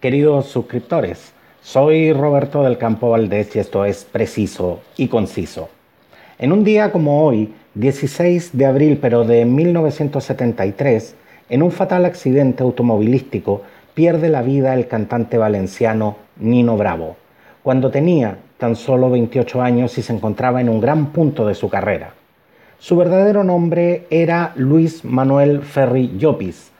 queridos suscriptores. Soy Roberto del Campo Valdés y esto es Preciso y Conciso. En un día como hoy, 16 de abril pero de 1973, en un fatal accidente automovilístico, pierde la vida el cantante valenciano Nino Bravo, cuando tenía tan solo 28 años y se encontraba en un gran punto de su carrera. Su verdadero nombre era Luis Manuel Ferri Llopis.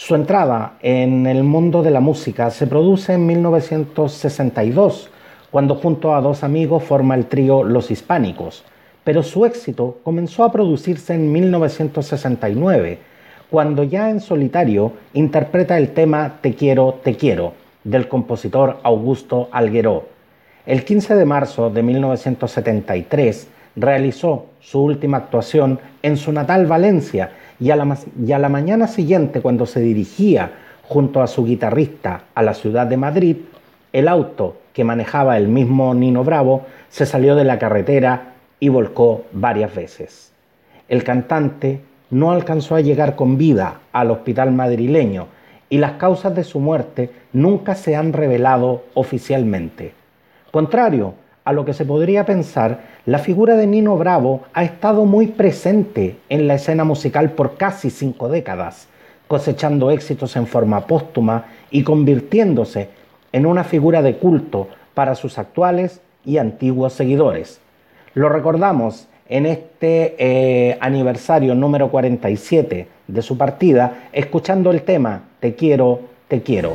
Su entrada en el mundo de la música se produce en 1962, cuando junto a dos amigos forma el trío Los Hispánicos, pero su éxito comenzó a producirse en 1969, cuando ya en solitario interpreta el tema Te quiero, te quiero, del compositor Augusto Algueró. El 15 de marzo de 1973, realizó su última actuación en su natal Valencia y a, la, mañana siguiente, cuando se dirigía junto a su guitarrista a la ciudad de Madrid, el auto que manejaba el mismo Nino Bravo se salió de la carretera y volcó varias veces. El cantante no alcanzó a llegar con vida al hospital madrileño y las causas de su muerte nunca se han revelado oficialmente. Contrario a lo que se podría pensar, la figura de Nino Bravo ha estado muy presente en la escena musical por casi cinco décadas, cosechando éxitos en forma póstuma y convirtiéndose en una figura de culto para sus actuales y antiguos seguidores. Lo recordamos en este eh, aniversario número 47 de su partida, escuchando el tema Te quiero, te quiero.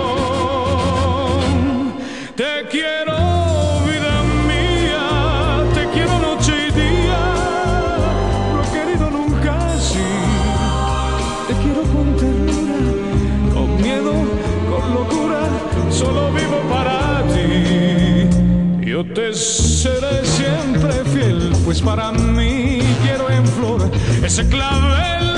Yo te seré siempre fiel, pues para mí quiero en flor ese clavel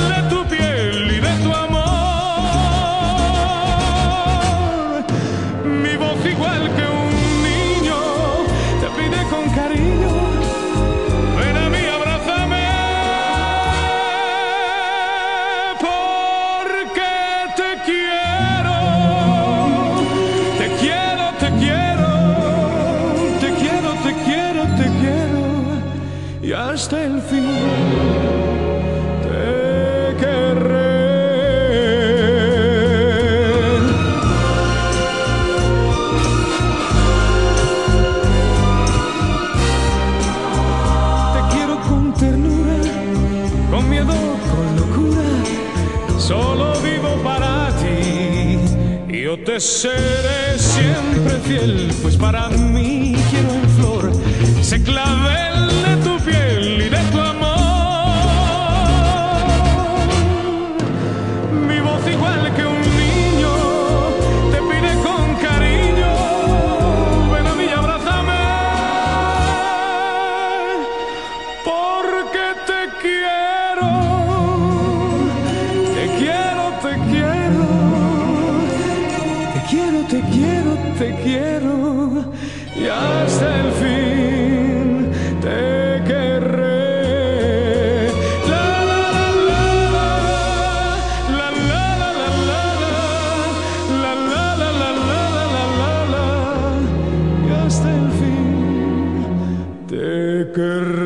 y hasta el fin te querré. Te quiero con ternura, con miedo, con locura, solo vivo para ti. Yo te seré siempre fiel, pues para mí quiero en flor se clavel te quiero, te quiero, y hasta el fin te querré. La la la la la la la la la la la la la la la la la y hasta el fin te querré.